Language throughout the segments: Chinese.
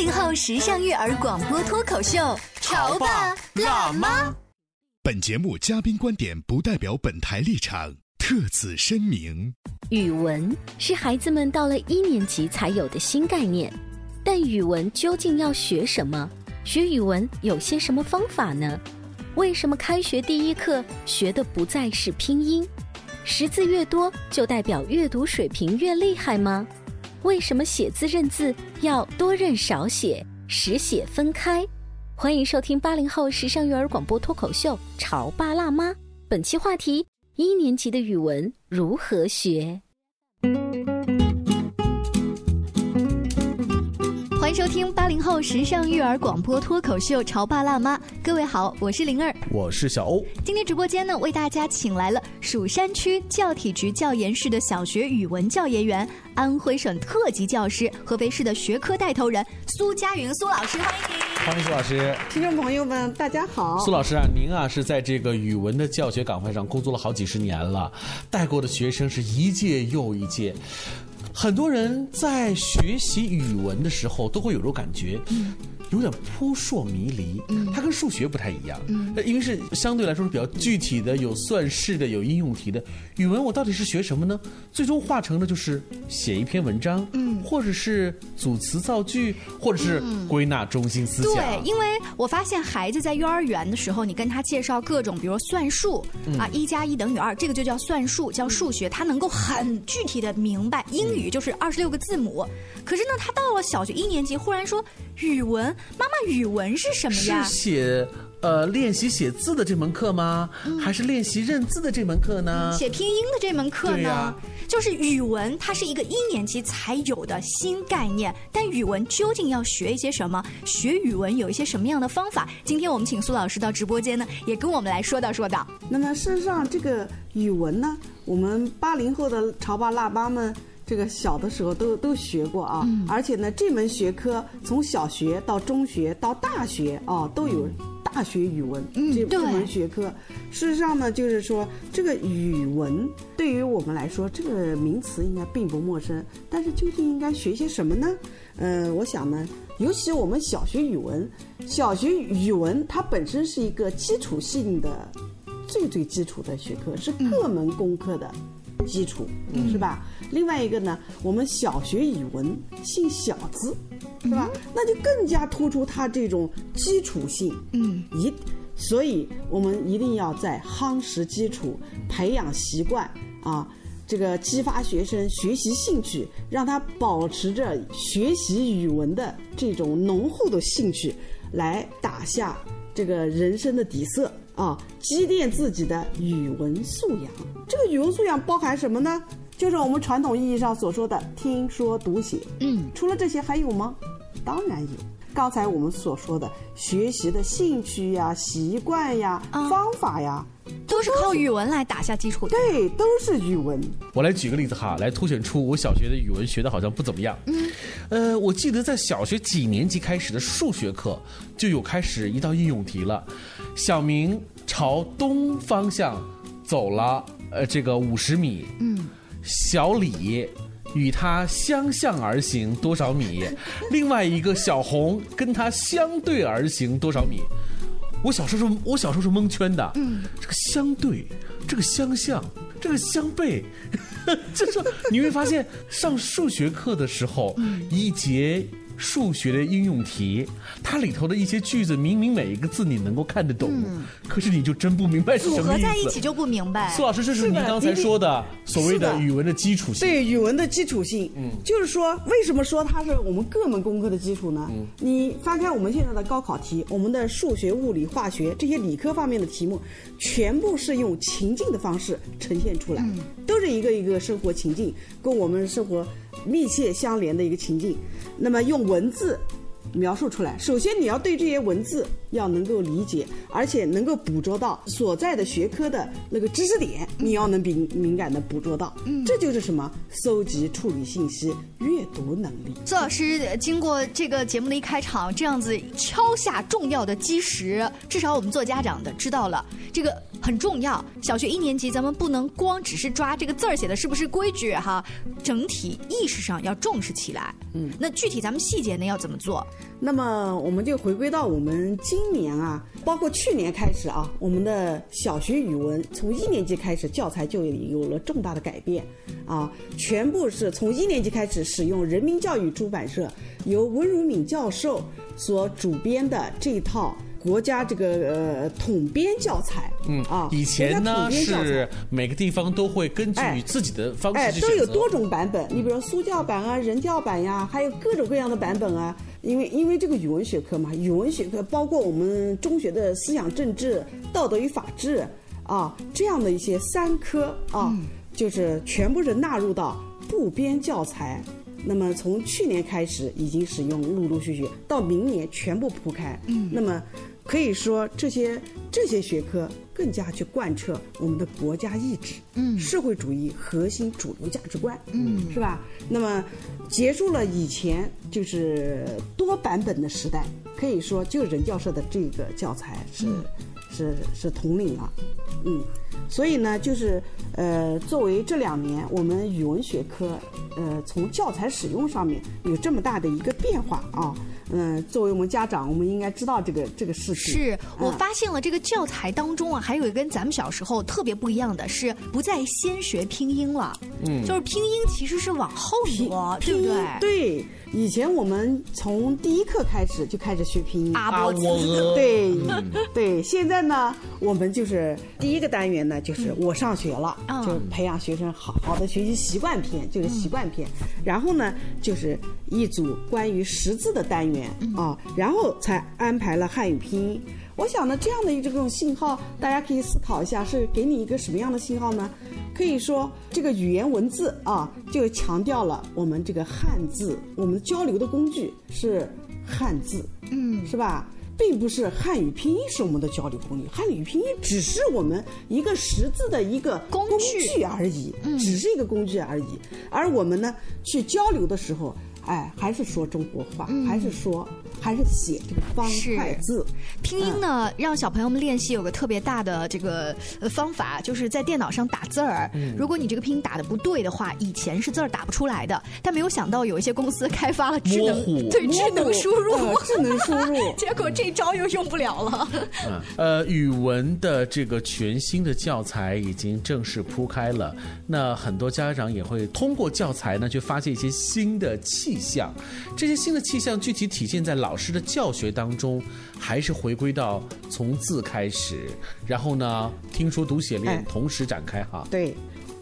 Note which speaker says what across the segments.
Speaker 1: 八零后时尚育儿广播脱口秀，潮爸辣妈。
Speaker 2: 本节目嘉宾观点不代表本台立场，特此声明。
Speaker 3: 语文是孩子们到了一年级才有的新概念，但语文究竟要学什么？学语文有些什么方法呢？为什么开学第一课学的不再是拼音？识字越多就代表阅读水平越厉害吗？为什么写字认字要多认少写，实写分开？欢迎收听八零后时尚育儿广播脱口秀《潮爸辣妈》，本期话题：一年级的语文如何学？
Speaker 1: 迎收听八零后时尚育儿广播脱口秀《潮爸辣妈》，各位好，我是灵儿，
Speaker 4: 我是小欧。
Speaker 1: 今天直播间呢，为大家请来了蜀山区教体局教研室的小学语文教研员、安徽省特级教师、合肥市的学科带头人苏佳云苏老师，欢迎您。
Speaker 4: 欢迎苏老师，
Speaker 5: 听众朋友们，大家好。
Speaker 4: 苏老师啊，您啊是在这个语文的教学岗位上工作了好几十年了，带过的学生是一届又一届。很多人在学习语文的时候都会有种感觉，有点扑朔迷离。它跟数学不太一样，因为是相对来说是比较具体的，有算式的，有应用题的。语文我到底是学什么呢？最终化成的就是写一篇文章，嗯或者是组词造句，或者是归纳中心思想。
Speaker 1: 对，因为我发现孩子在幼儿园的时候，你跟他介绍各种，比如算术啊，一加一等于二，这个就叫算术，叫数学，他能够很具体的明白。英语就是二十六个字母，可是呢，他到了小学一年级，忽然说语文，妈妈，语文是什么呀？
Speaker 4: 是写呃练习写字的这门课吗？还是练习认字的这门课呢？
Speaker 1: 写拼音的这门课呢？
Speaker 4: 对呀
Speaker 1: 就是语文，它是一个一年级才有的新概念。但语文究竟要学一些什么？学语文有一些什么样的方法？今天我们请苏老师到直播间呢，也跟我们来说道说道。
Speaker 5: 那么事实上，这个语文呢，我们八零后的潮爸辣妈们。这个小的时候都都学过啊，而且呢，这门学科从小学到中学到大学啊，都有大学语文这这门学科。事实上呢，就是说这个语文对于我们来说，这个名词应该并不陌生。但是究竟应该学些什么呢？呃，我想呢，尤其我们小学语文，小学语文它本身是一个基础性的、最最基础的学科，是各门功课的。基础是吧？另外一个呢，我们小学语文姓小字，是吧？那就更加突出它这种基础性。嗯，一，所以我们一定要在夯实基础、培养习惯啊，这个激发学生学习兴趣，让他保持着学习语文的这种浓厚的兴趣，来打下这个人生的底色。啊，积淀自己的语文素养。这个语文素养包含什么呢？就是我们传统意义上所说的听说读写。嗯，除了这些还有吗？当然有。刚才我们所说的学习的兴趣呀、习惯呀、方法呀，
Speaker 1: 都是靠语文来打下基础的。
Speaker 5: 对，都是语文。
Speaker 4: 我来举个例子哈，来凸显出我小学的语文学的好像不怎么样。嗯，呃，我记得在小学几年级开始的数学课就有开始一道应用题了。小明朝东方向走了呃这个五十米。嗯，小李。与他相向而行多少米？另外一个小红跟他相对而行多少米？我小时候是，我小时候是蒙圈的。嗯，这个相对，这个相像，这个相悖，就是你会发现上数学课的时候，一节数学的应用题，它里头的一些句子，明明每一个字你能够看得懂，可是你就真不明白是
Speaker 1: 组
Speaker 4: 什么意思。
Speaker 1: 合在一起就不明白
Speaker 4: 苏。老师，这是您刚才说的所谓
Speaker 5: 的
Speaker 4: 的语文的基础性。
Speaker 5: 对语文的基础性，嗯，就是说，为什么说它是我们各门功课的基础呢？
Speaker 4: 嗯
Speaker 5: 你翻开我们现在的高考题，我们的数学、物理、化学这些理科方面的题目，全部是用情境的方式呈现出来，都是一个一个生活情境，跟我们生活密切相连的一个情境。那么用文字描述出来。首先，你要对这些文字要能够理解，而且能够捕捉到所在的学科的那个知识点，你要能敏敏感的捕捉到。嗯，这就是什么？搜集、处理信息、阅读能力。
Speaker 1: 苏老师呃经过这个节目的一开场，这样子敲下重要的基石，至少我们做家长的知道了这个很重要。小学一年级，咱们不能光只是抓这个字儿写的是不是规矩哈，整体意识上要重视起来。嗯，那具体咱们细节呢要怎么做？
Speaker 5: 那么我们就回归到我们今年啊，包括去年开始啊，我们的小学语文从一年级开始教材就有了重大的改变，啊，全部是从一年级开始使用人民教育出版社由温如敏教授所主编的这一套国家这个呃统编教材，嗯啊，
Speaker 4: 以前呢是每个地方都会根据
Speaker 5: 哎
Speaker 4: 自己的方
Speaker 5: 哎，
Speaker 4: 式去选择。
Speaker 5: 都有多种版本。你比如说苏教版啊、人教版呀，还有各种各样的版本啊。因为因为这个语文学科嘛，语文学科包括我们中学的思想政治、道德与法治啊这样的一些三科啊，
Speaker 4: 嗯
Speaker 5: 就是全部是纳入到部编教材。那么从去年开始已经使用，陆陆续续到明年全部铺开。嗯，那么可以说这些这些学科更加去贯彻我们的国家意志，嗯，社会主义核心主流价值观，嗯，是吧？那么结束了以前就是多版本的时代，可以说就人教社的这个教材是、是。是统领了，嗯，所以呢，就是呃，作为这两年我们语文学科，呃，从教材使用上面有这么大的一个变化啊，嗯、作为我们家长，我们应该知道这个这个事情。
Speaker 1: 是我
Speaker 5: 嗯
Speaker 1: 发现了这个教材当中啊，还有一个跟咱们小时候特别不一样的是，不再先学拼音了，嗯，就是拼音其实是往后挪，对不对？
Speaker 5: 对，以前我们从第一课开始就开始学拼音。
Speaker 1: 阿
Speaker 4: 啊，
Speaker 1: 波兹
Speaker 4: 我鹅
Speaker 5: 对，对，现在呢，我们就是第一个单元呢，就是我上学了，
Speaker 1: 嗯
Speaker 5: 就培养学生好好的学习习惯篇，就是习惯篇。然后呢，就是一组关于识字的单元啊，然后才安排了汉语拼音。我想呢，这样的一种信号，大家可以思考一下，是给你一个什么样的信号呢？可以说，这个语言文字啊，就强调了我们这个汉字，我们交流的工具是汉字，嗯，是吧？并不是汉语拼音是我们的交流工具，汉语拼音只是我们一个识字的一个
Speaker 1: 工具
Speaker 5: 具而已，只是一个工具而已。而我们呢，去交流的时候，哎，还是说中国话，还是说，还是写这个方
Speaker 1: 是。
Speaker 5: 块字。
Speaker 1: 拼音呢，让小朋友们练习有个特别大的这个呃方法，就是在电脑上打字儿。如果你这个拼音打的不对的话，以前是字儿打不出来的，但没有想到有一些公司开发了智能 对智能输入，
Speaker 5: 呃智能输入。
Speaker 1: 结果这招又用不了了。
Speaker 4: 呃，语文的这个全新的教材已经正式铺开了，那很多家长也会通过教材呢，去发现一些新的气象。这些新的气象具体体现在老师的教学当中，还是回归到从字开始，然后呢，听说读写练
Speaker 5: 哎
Speaker 4: 同时展开哈。
Speaker 5: 对，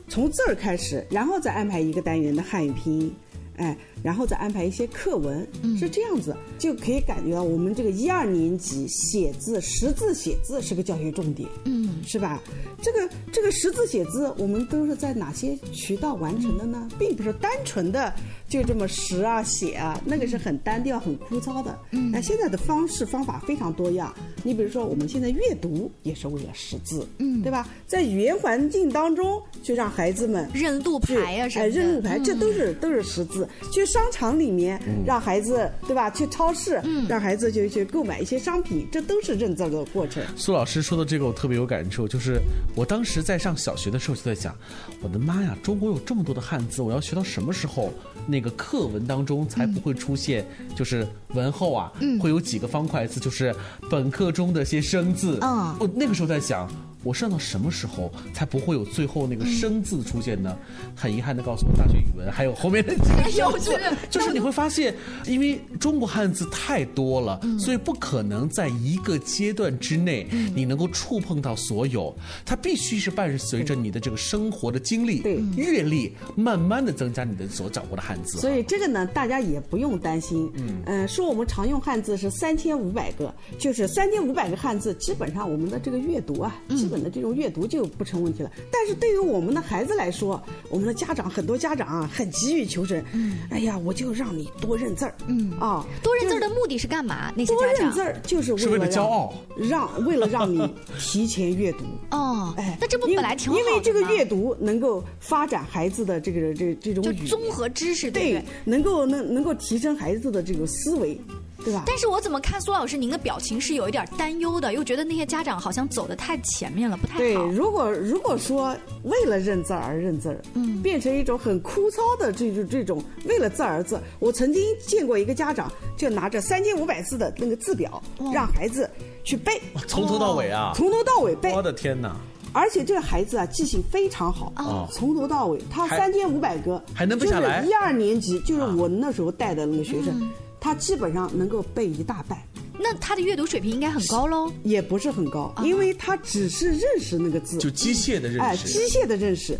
Speaker 5: 从字儿开始，然后再安排一个单元的汉语拼音，哎，然后再安排一些课文，是这样子，就可以感觉到我们这个一二年级写字、识字写字是个教学重点，嗯，是吧？这个这个识字写字，我们都是在哪些渠道完成的呢？并不是单纯的就这么识啊写啊，那个是很单调、很枯燥的。嗯，那现在的方式方法非常多样。你比如说，我们现在阅读也是为了识字，嗯，对吧？在语言环境当中，就让孩子们
Speaker 1: 认路
Speaker 5: 去
Speaker 1: 牌啊什么
Speaker 5: 哎，认路牌，这都是都是识字。去商场里面，
Speaker 4: 嗯
Speaker 5: 让孩子对吧？去超市，让孩子就去购买一些商品，这都是认字的过程。
Speaker 4: 苏老师说的这个我特别有感触，就是我当时在上小学的时候就在想，我的妈呀，中国有这么多的汉字，我要学到什么时候那个课文当中才不会出现，就是文后啊，会有几个方块字，就是本课中的些生字。
Speaker 1: 嗯
Speaker 4: 我那个时候在想，我上到什么时候才不会有最后那个生字出现呢？很遗憾的告诉我，大学语文还有后面的几个生字，就是你会发现，因为中国汉字太多了，所以不可能在一个阶段之内你能够触碰到所有，它必须是伴随着你的这个生活的经历、阅历，慢慢的增加你的所掌握的汉字。
Speaker 5: 所以这个呢，大家也不用担心。嗯，呃，说我们常用汉字是三千五百个，就是三千五百个汉字，基本上我们的这个阅读啊，基本的这种阅读就不成问题了。但是对于我们的孩子来说，我们的家长很多家长啊，很急于求成。嗯，哎呀，我就让你多认字儿。嗯啊，
Speaker 1: 多认字儿的目的是干嘛？那些
Speaker 5: 多
Speaker 1: 家长
Speaker 5: 认字儿就是为
Speaker 4: 是为了骄傲
Speaker 5: 让为了让你提前阅读。
Speaker 1: 哦，
Speaker 5: 哎，
Speaker 1: 那这不本来挺好的
Speaker 5: 因为这个阅读能够发展孩子的这个这这种
Speaker 1: 就综合知识，对
Speaker 5: 对
Speaker 1: 对？，
Speaker 5: 能够能能够提升孩子的这个思维，对吧？
Speaker 1: 但是我怎么看苏老师您的表情是有一点担忧的，又觉得那些家长好像走的太前面了，不太
Speaker 5: 对，如果如果说为了认字而认字，嗯，变成一种很枯燥的这种这种为了字而字，我曾经见过一个家长就拿着三千五百字的那个字表，让孩子去背，
Speaker 4: 从头到尾啊，
Speaker 5: 从头到尾背。
Speaker 4: 我，的天哪！
Speaker 5: 而且这个孩子啊记性非常好，
Speaker 4: 哦
Speaker 5: 从头到尾，他三千五百个
Speaker 4: 还能背下来啊
Speaker 5: 就是一二年级，就是我那时候带的那个学生，他基本上能够背一大半。
Speaker 1: 那他的阅读水平应该很高喽。
Speaker 5: 也不是很高，因为他只是认识那个字，
Speaker 4: 就机械的认
Speaker 5: 哎，
Speaker 4: 识
Speaker 5: 机械的认识。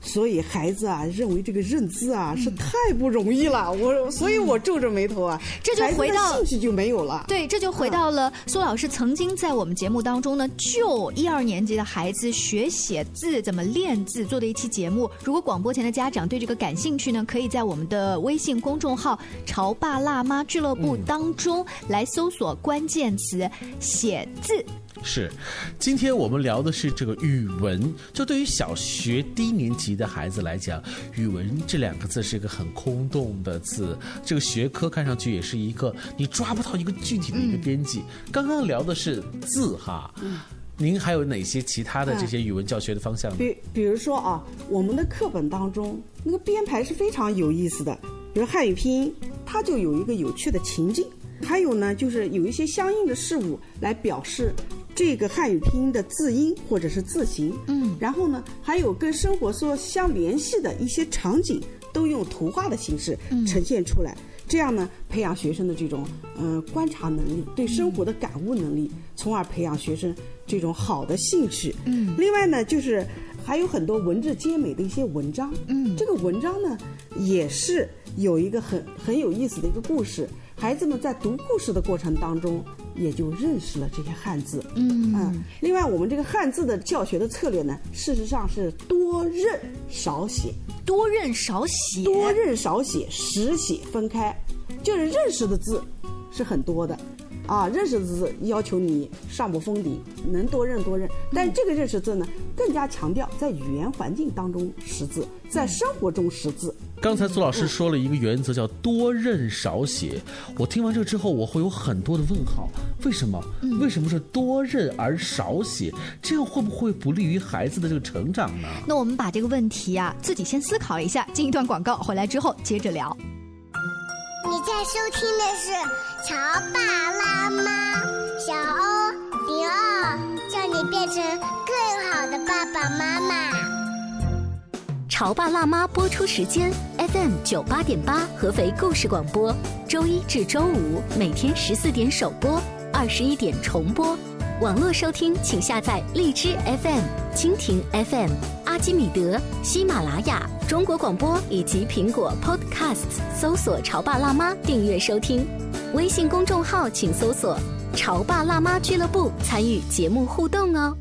Speaker 5: 所以孩子啊，认为这个认字啊是太不容易了，我所以我皱着眉头啊，
Speaker 1: 这就回到
Speaker 5: 兴趣就没有了。
Speaker 1: 对，这就回到了苏老师曾经在我们节目当中呢，就一二年级的孩子学写字、怎么练字做的一期节目。如果广播前的家长对这个感兴趣呢，可以在我们的微信公众号“潮爸辣妈俱乐部”当中来搜索关键词“写字”。
Speaker 4: 是，今天我们聊的是这个语文。就对于小学低年级的孩子来讲，语文这两个字是一个很空洞的字，这个学科看上去也是一个你抓不到一个具体的一个边际。刚刚聊的是字哈，嗯您还有哪些其他的这些语文教学的方向呢？
Speaker 5: 比比如说啊，我们的课本当中那个编排是非常有意思的，比如汉语拼音，它就有一个有趣的情境，还有呢，就是有一些相应的事物来表示这个汉语拼音的字音或者是字形。嗯，然后呢，还有跟生活所相联系的一些场景，都用图画的形式呈现出来。这样呢，培养学生的这种嗯、呃观察能力，对生活的感悟能力，从而培养学生这种好的兴趣。嗯，另外呢，就是还有很多文字兼美的一些文章。嗯，这个文章呢，也是有一个很很有意思的一个故事。孩子们在读故事的过程当中，也就认识了这些汉字。嗯另外，我们这个汉字的教学的策略呢，事实上是多认少写。
Speaker 1: 多认少写，
Speaker 5: 多认少写，实写分开，就是认识的字是很多的，啊，认识字要求你上不封顶，能多认多认。但这个认识字呢，更加强调在语言环境当中识字，在生活中识字。
Speaker 4: 刚才苏老师说了一个原则，叫多认少写。我听完这之后，我会有很多的问号：为什么？为什么是多认而少写？这样会不会不利于孩子的这个成长呢？
Speaker 1: 那我们把这个问题啊自己先思考一下，进一段广告，回来之后接着聊。
Speaker 6: 你在收听的是《潮爸辣妈》，小欧零二，叫你变成更好的爸爸妈妈。
Speaker 3: 《潮爸辣妈》播出时间：FM 九八点八，合肥故事广播，周一至周五每天十四点首播，二十一点重播。网络收听，请下载荔枝 FM、蜻蜓 FM、阿基米德、喜马拉雅、中国广播以及苹果 Podcasts，搜索“潮爸辣妈”订阅收听。微信公众号请搜索“潮爸辣妈俱乐部”，参与节目互动哦。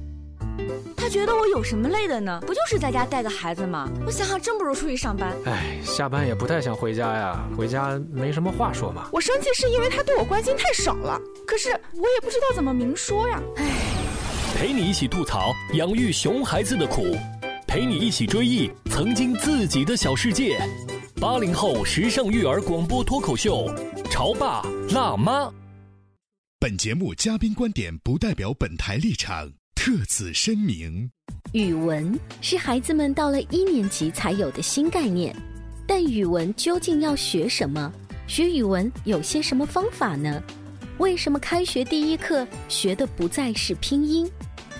Speaker 7: 他觉得我有什么累的呢？不就是在家带个孩子吗？我想想，真不如出去上班。
Speaker 8: 哎，下班也不太想回家呀，回家没什么话说嘛。
Speaker 7: 我生气是因为他对我关心太少了，可是我也不知道怎么明说呀。
Speaker 9: 陪你一起吐槽养育熊孩子的苦，陪你一起追忆曾经自己的小世界。八零后时尚育儿广播脱口秀，潮爸辣妈。
Speaker 2: 本节目嘉宾观点不代表本台立场，特此声明。
Speaker 3: 语文是孩子们到了一年级才有的新概念，但语文究竟要学什么？学语文有些什么方法呢？为什么开学第一课学的不再是拼音？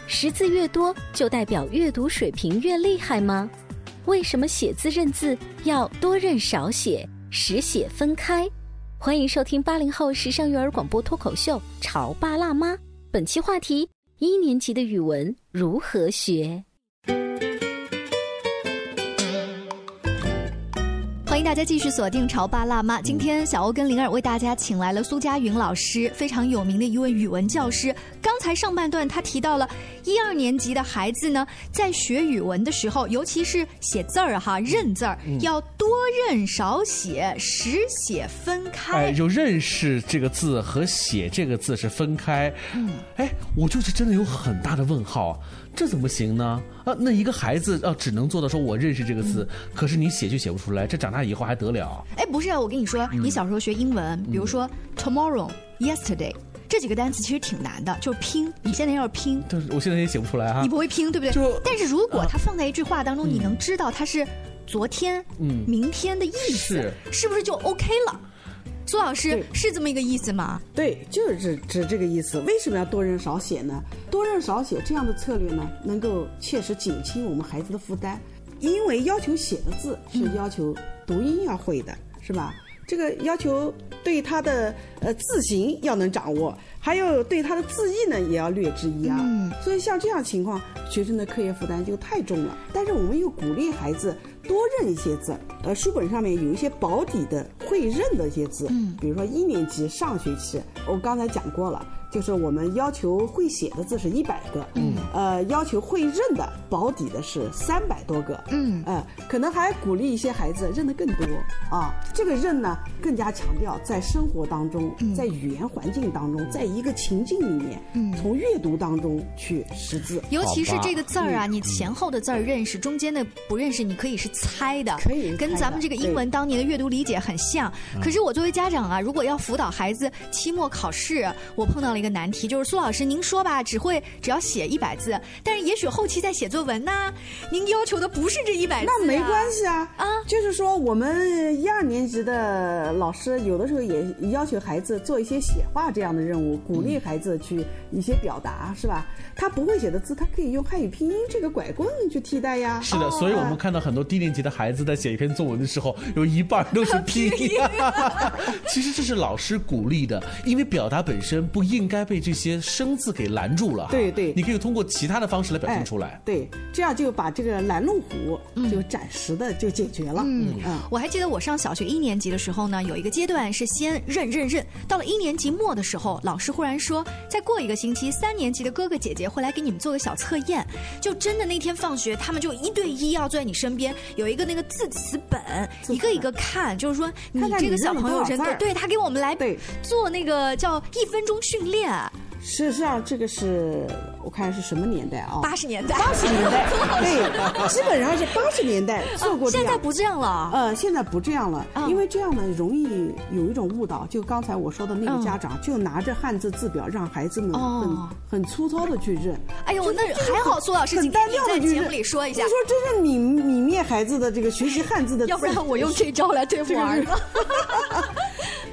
Speaker 3: 识字越多就代表阅读水平越厉害吗？为什么写字认字要多认少写，识写分开？欢迎收听八零后时尚育儿广播脱口秀《潮爸辣妈》，本期话题：一年级的语文如何学？
Speaker 1: 欢迎大家继续锁定《潮爸辣妈》。今天小欧跟灵儿为大家请来了苏佳云老师，非常有名的一位语文教师。刚才上半段他提到了一二年级的孩子呢，在学语文的时候，尤其是写字儿哈，认字儿、要多认少写，识写分开。
Speaker 4: 哎，就认识这个字和写这个字是分开。嗯，哎，我就是真的有很大的问号，这怎么行呢？啊，那一个孩子啊，只能做到说我认识这个字，可是你写就写不出来，这长大以后还得了？
Speaker 1: 哎，不是啊，我跟你说，你小时候学英文，比如说 tomorrow、yesterday 这几个单词其实挺难的，就是拼。你现在要是拼，
Speaker 4: 但是我现在也写不出来啊。
Speaker 1: 你不会拼，对不对？
Speaker 4: 就
Speaker 1: 但是如果它放在一句话当中，你能知道它是昨天、
Speaker 4: 嗯
Speaker 1: 明天的意思，
Speaker 4: 是
Speaker 1: 是不是就 OK 了？苏老师是这么一个意思吗？
Speaker 5: 对，就是指指这个意思。为什么要多认少写呢？多认少写这样的策略呢，能够切实减轻我们孩子的负担，因为要求写的字是要求读音要会的，是吧？这个要求对他的呃字形要能掌握，还有对他的字义呢也要略知一二。
Speaker 1: 嗯
Speaker 5: 所以像这样情况，学生的课业负担就太重了。但是我们又鼓励孩子多认一些字，呃，书本上面有一些保底的会认的一些字，
Speaker 1: 嗯
Speaker 5: 比如说一年级上学期，我刚才讲过了。就是我们要求会写的字是一百个，嗯，呃，要求会认的保底的是三百多个，
Speaker 1: 嗯。
Speaker 5: 呃，可能还鼓励一些孩子认得更多啊。这个认呢，更加强调在生活当中，在语言环境当中，在一个情境里面，
Speaker 1: 嗯。
Speaker 5: 从阅读当中去识字。
Speaker 1: 尤其是这个字儿啊，你前后的字儿认识，中间的不认识，你可以是猜的，
Speaker 5: 可以
Speaker 1: 跟咱们这个英文当年的阅读理解很像。可是我作为家长啊，如果要辅导孩子期末考试，我碰到了一个难题，就是苏老师，您说吧，只会只要写一百字，但是也许后期在写作文呢，您要求的不是这一百字、啊，
Speaker 5: 那没关系啊，
Speaker 1: 啊
Speaker 5: 就是说我们一二年级的老师有的时候也要求孩子做一些写话这样的任务，鼓励孩子去一些表达，是吧？他不会写的字，他可以用汉语拼音这个拐棍去替代呀。
Speaker 4: 是的，所以我们看到很多低年级的孩子在写一篇作文的时候，有一半都是拼音。其实这是老师鼓励的，因为表达本身不应该被这些生字给拦住了。
Speaker 5: 对对
Speaker 4: 你可以通过其他的方式来表现出来。
Speaker 5: 哎对，这样就把这个拦路虎就暂时的就解决了。
Speaker 1: 嗯
Speaker 5: 嗯
Speaker 1: 我还记得我上小学一年级的时候呢，有一个阶段是先认认认，到了一年级末的时候，老师忽然说，再过一个星期，三年级的哥哥姐姐会来给你们做个小测验。就真的那天放学，他们就一对一要坐在你身边，有一个那个 字词本，一个一个看，就是说你
Speaker 5: 看看你
Speaker 1: 这个小朋友认对，
Speaker 5: 认了多少字儿
Speaker 1: 对他给我们来
Speaker 5: 对
Speaker 1: 做那个叫一分钟训练，
Speaker 5: 事实上，这个是我看是什么年代啊？
Speaker 1: 八十年代，
Speaker 5: 八十年代，对，基本上是八十年代做过这样。
Speaker 1: 现在不这样了。
Speaker 5: 呃，现在不这样了，
Speaker 1: 嗯
Speaker 5: 因为这样呢容易有一种误导。就刚才我说的那个家长，就拿着汉字字表让孩子们很、
Speaker 1: 哦
Speaker 5: 很粗糙的去认。
Speaker 1: 哎呦，那还好，苏老师
Speaker 5: 很单调的去认
Speaker 1: 在节目里说一下
Speaker 5: 你，说这是泯泯灭孩子的这个学习汉字的自，
Speaker 1: 要不然我用这招来对付 儿子。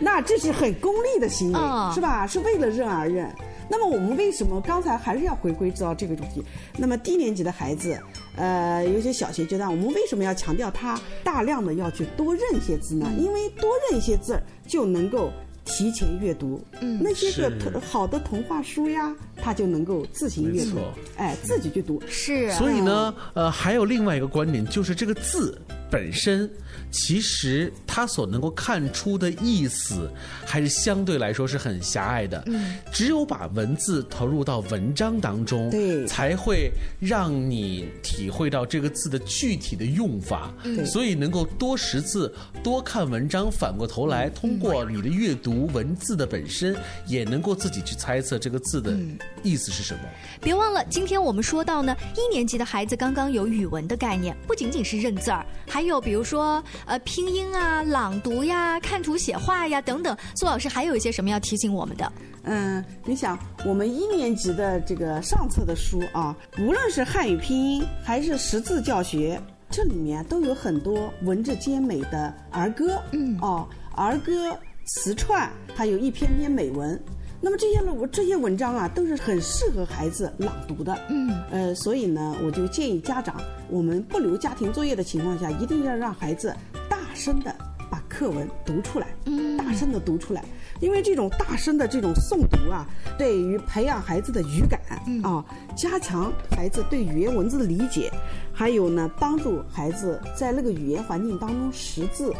Speaker 5: 那这是很功利的行为，
Speaker 1: 嗯
Speaker 5: 是吧？是为了认而认。那么我们为什么刚才还是要回归到这个主题？那么低年级的孩子，呃，有些小学阶段，我们为什么要强调他大量的要去多认一些字呢？因为多认一些字就能够提前阅读，
Speaker 1: 嗯
Speaker 5: 那些个好的童话书呀，他就能够自行阅读，哎，自己去读。
Speaker 1: 是啊，
Speaker 4: 所以呢，呃，还有另外一个观点，就是这个字本身，其实它所能够看出的意思，还是相对来说是很狭隘的。
Speaker 1: 嗯，
Speaker 4: 只有把文字投入到文章当中，
Speaker 5: 对。
Speaker 4: 才会让你体会到这个字的具体的用法。
Speaker 5: 对。
Speaker 4: 所以能够多识字、多看文章，反过头来通过你的阅读文字的本身，也能够自己去猜测这个字的意思是什么。
Speaker 1: 别忘了，今天我们说到呢，一年级的孩子刚刚有语文的概念，不仅仅是认字儿，还有比如说呃拼音啊、朗读呀、看图写画呀等等。苏老师还有一些什么要提醒我们的？
Speaker 5: 嗯，你想，我们一年级的这个上册的书啊，无论是汉语拼音还是识字教学，这里面都有很多文质兼美的儿歌，嗯，哦，儿歌词串，还有一篇篇美文。那么这些我这些文章啊，都是很适合孩子朗读的。
Speaker 1: 嗯，
Speaker 5: 呃，所以呢，我就建议家长，我们不留家庭作业的情况下，一定要让孩子大声的把课文读出来，
Speaker 1: 嗯。
Speaker 5: 大声的读出来，因为这种大声的这种诵读啊，对于培养孩子的语感、啊，加强孩子对语言文字的理解，还有呢，帮助孩子在那个语言环境当中识字，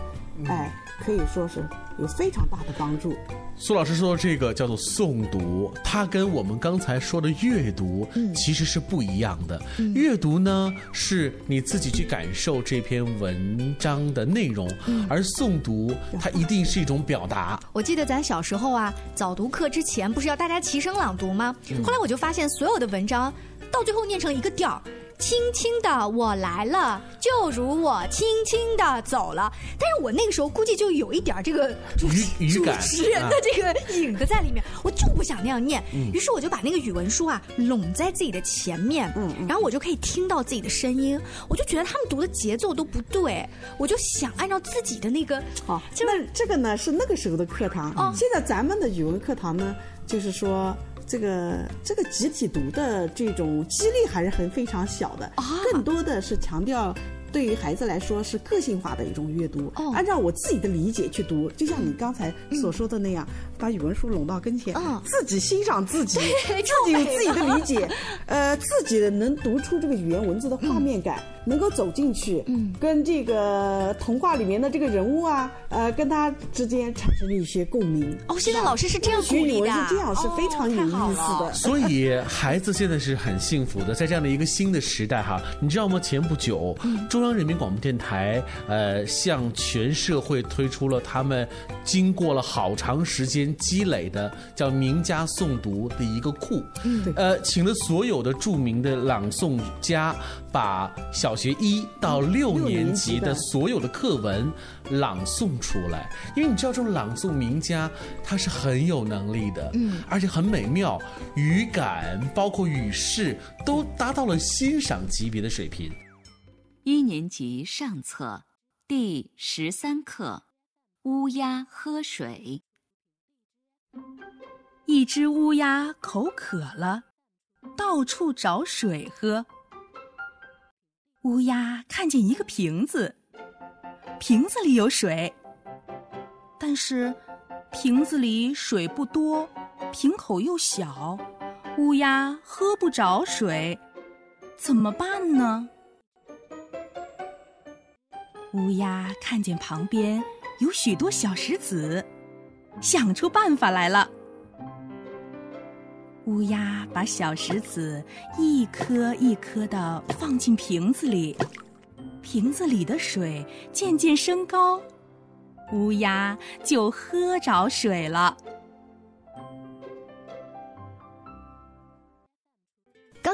Speaker 5: 哎，可以说是有非常大的帮助。
Speaker 4: 苏老师说的这个叫做诵读，它跟我们刚才说的阅读其实是不一样的。阅读呢，是你自己去感受这篇文章的内容，而诵读它一定是一种表达。
Speaker 1: 我记得咱小时候啊，早读课之前不是要大家齐声朗读吗？后来我就发现，所有的文章到最后念成一个调儿。轻轻的我来了，就如我轻轻的走了。但是我那个时候估计就有一点儿这个主主
Speaker 4: 语语感
Speaker 1: 持人的这个影子在里面，我就不想那样念。
Speaker 4: 嗯
Speaker 1: 于是我就把那个语文书啊拢在自己的前面，然后我就可以听到自己的声音。我就觉得他们读的节奏都不对，我就想按照自己的那个
Speaker 5: 哦，那这个呢是那个时候的课堂。
Speaker 1: 哦
Speaker 5: 现在咱们的语文课堂呢，就是说这个这个集体读的这种激励还是很非常小的，更多的是强调。对于孩子来说是个性化的一种阅读，按照我自己的理解去读，就像你刚才所说的那样，把语文书拢到跟前，自己欣赏自己，自己有自己的理解，呃，自己能读出这个语言文字的画面感，能够走进去，嗯。跟这个童话里面的这个人物啊，呃，跟他之间产生了一些共鸣。
Speaker 1: 哦，现在老师是这样
Speaker 5: 学语文
Speaker 1: 鼓励的啊，
Speaker 5: 是这样，是非常有意思的。
Speaker 4: 所以孩子现在是很幸福的，在这样的一个新的时代哈，你知道吗？前不久，中央人民广播电台呃向全社会推出了他们经过了好长时间积累的叫名家诵读的一个库，
Speaker 5: 嗯。
Speaker 4: 呃，请了所有的著名的朗诵家，把小学一到六
Speaker 5: 六
Speaker 4: 年
Speaker 5: 年级的
Speaker 4: 级的所有的课文朗诵出来，因为你知道这种朗诵名家他是很有能力的，
Speaker 1: 嗯
Speaker 4: 而且很美妙，语感包括语势都达到了欣赏级别的水平。
Speaker 10: 一年级上册第十三课《乌鸦喝水》。
Speaker 11: 一只乌鸦口渴了，到处找水喝。乌鸦看见一个瓶子，瓶子里有水，但是瓶子里水不多，瓶口又小，乌鸦喝不着水，怎么办呢？乌鸦看见旁边有许多小石子，想出办法来了。乌鸦把小石子一颗一颗的放进瓶子里，瓶子里的水渐渐升高，乌鸦就喝着水了。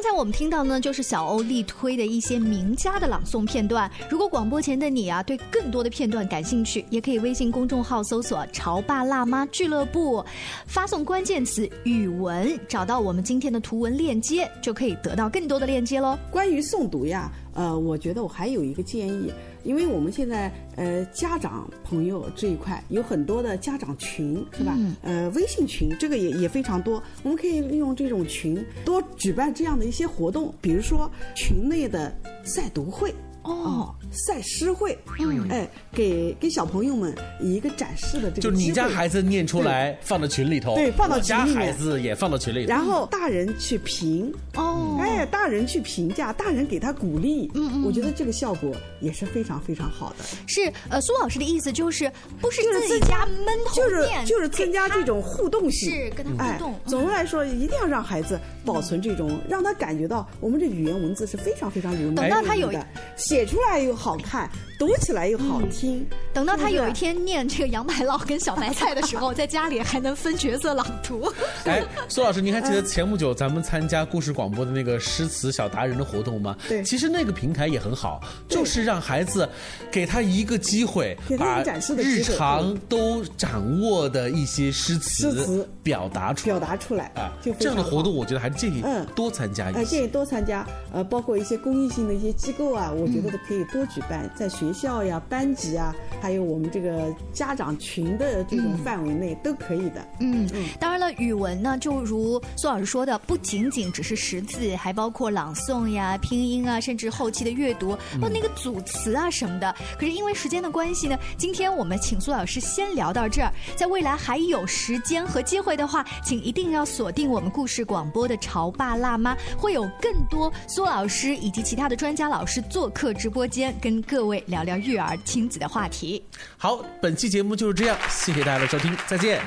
Speaker 1: 刚才我们听到呢，就是小欧力推的一些名家的朗诵片段。如果广播前的你啊，对更多的片段感兴趣，也可以微信公众号搜索“潮爸辣妈俱乐部”，发送关键词“语文”，找到我们今天的图文链接，就可以得到更多的链接喽。
Speaker 5: 关于诵读呀，呃，我觉得我还有一个建议，因为我们现在呃家长朋友这一块有很多的家长群，是吧？
Speaker 1: 嗯
Speaker 5: 呃，微信群这个也也非常多，我们可以利用这种群多举办这样的一些活动，比如说群内的赛读会。
Speaker 1: 哦，
Speaker 5: 赛诗会，
Speaker 1: 嗯。
Speaker 5: 哎，给给小朋友们一个展示的这个
Speaker 4: 就你家孩子念出来放到群里头，
Speaker 5: 对放到
Speaker 4: 家
Speaker 5: 群里面。
Speaker 4: 孩子也放到群里头，
Speaker 5: 然后大人去评，
Speaker 1: 哦，
Speaker 5: 哎，大人去评价，大人给他鼓励，嗯嗯，我觉得这个效果也是非常非常好的。
Speaker 1: 是呃，苏老师的意思就是，不是
Speaker 5: 就是
Speaker 1: 自己
Speaker 5: 增加
Speaker 1: 家闷头
Speaker 5: 就是
Speaker 1: 念
Speaker 5: 就是增加这种互动性，
Speaker 1: 是跟他互
Speaker 5: 哎
Speaker 1: 动。嗯
Speaker 5: 总的来说，一定要让孩子保存这种，让他感觉到我们这语言文字是非常非常有
Speaker 1: 等到他有
Speaker 5: 的，写出来又好看，读起来又好听。
Speaker 1: 等到他有一天念这个杨白劳跟小白菜的时候，在家里还能分角色朗读。
Speaker 4: 哎，苏老师，您还记得前不久咱们参加故事广播的那个诗词小达人的活动吗？
Speaker 5: 对
Speaker 4: 其实那个平台也很好，就是让孩子给他一个机会，把
Speaker 5: 给他展示的
Speaker 4: 日常都掌握的一些诗词
Speaker 5: 诗词
Speaker 4: 表达出来。
Speaker 5: 表达出来
Speaker 4: 啊，
Speaker 5: 就
Speaker 4: 这样的活动，我觉得还是建议
Speaker 5: 嗯
Speaker 4: 多参加
Speaker 5: 呃，
Speaker 4: 一些。
Speaker 5: 建议多参加，呃，包括一些公益性的一些机构啊，我觉得都可以多举办，在学学校呀、班级啊，还有我们这个家长群的这种范围内都可以的。
Speaker 1: 嗯，嗯当然了，语文呢，就如苏老师说的，不仅仅只是识字，还包括朗诵呀、拼音啊，甚至后期的阅读，包括那个组词啊什么的。可是因为时间的关系呢，今天我们请苏老师先聊到这儿。在未来还有时间和机会的话，请一定要锁定我们故事广播的《潮爸辣妈》，会有更多苏老师以及其他的专家老师做客直播间，跟各位聊聊育儿亲子的话题。
Speaker 4: 好，本期节目就是这样，谢谢大家的收听，再见。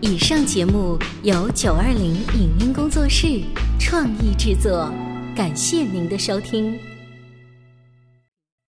Speaker 3: 以上节目由九二零影音工作室创意制作，感谢您的收听。